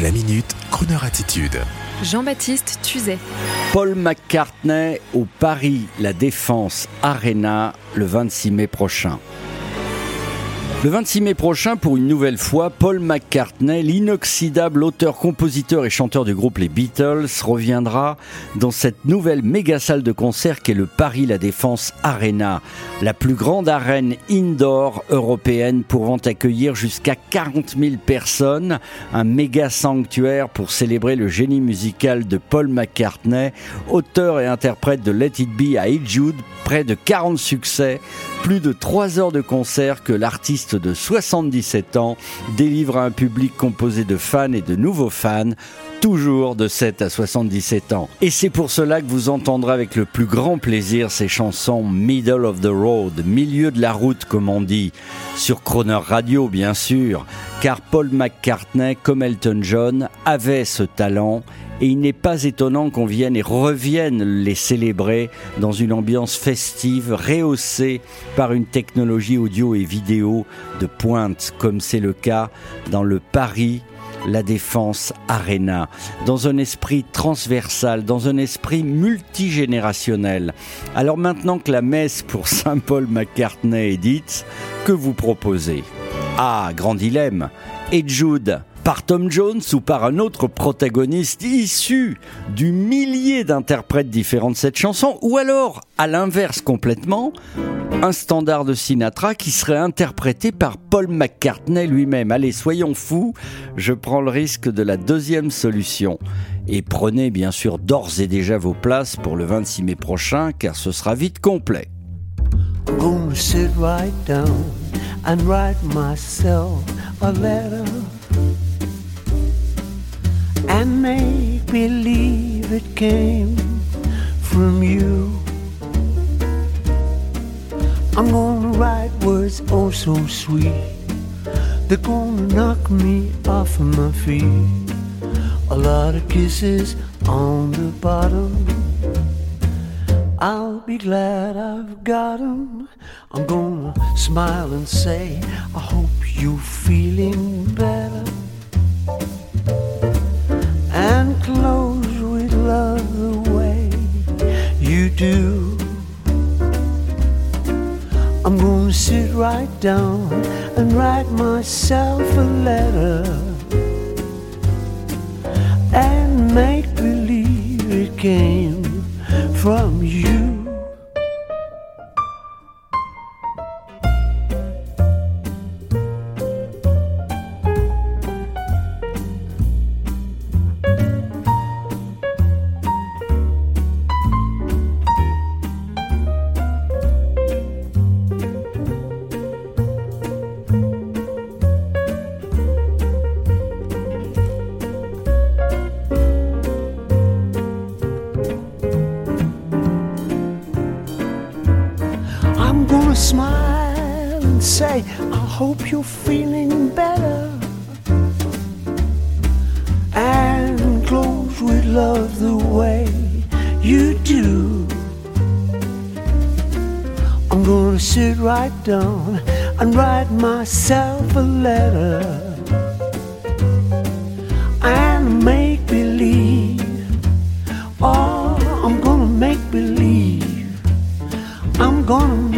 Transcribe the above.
La minute, Kroneur attitude. Jean-Baptiste Tuzet. Paul McCartney au Paris La Défense Arena le 26 mai prochain. Le 26 mai prochain, pour une nouvelle fois, Paul McCartney, l'inoxydable auteur, compositeur et chanteur du groupe Les Beatles, reviendra dans cette nouvelle méga salle de concert qu'est le Paris La Défense Arena, la plus grande arène indoor européenne pouvant accueillir jusqu'à 40 000 personnes, un méga sanctuaire pour célébrer le génie musical de Paul McCartney, auteur et interprète de Let It Be à Jude, près de 40 succès, plus de 3 heures de concert que l'artiste de 77 ans délivre à un public composé de fans et de nouveaux fans toujours de 7 à 77 ans. Et c'est pour cela que vous entendrez avec le plus grand plaisir ces chansons Middle of the Road, milieu de la route comme on dit, sur Croner Radio bien sûr, car Paul McCartney comme Elton John avait ce talent et il n'est pas étonnant qu'on vienne et revienne les célébrer dans une ambiance festive, rehaussée par une technologie audio et vidéo de pointe, comme c'est le cas dans le Paris la défense Arena, dans un esprit transversal, dans un esprit multigénérationnel. Alors maintenant que la messe pour Saint Paul McCartney est dite, que vous proposez? Ah, grand dilemme. Et Jude par Tom Jones ou par un autre protagoniste issu du millier d'interprètes différents de cette chanson, ou alors, à l'inverse complètement, un standard de Sinatra qui serait interprété par Paul McCartney lui-même. Allez, soyons fous, je prends le risque de la deuxième solution. Et prenez bien sûr d'ores et déjà vos places pour le 26 mai prochain, car ce sera vite complet. Make believe it came from you. I'm gonna write words oh so sweet. They're gonna knock me off of my feet. A lot of kisses on the bottom. I'll be glad I've got 'em. I'm gonna smile and say, I hope do. I'm gonna sit right down and write myself a letter and make believe it came from you. Gonna smile and say, I hope you're feeling better. And close with love the way you do. I'm gonna sit right down and write myself a letter and make believe. Oh, I'm gonna make believe. I'm gonna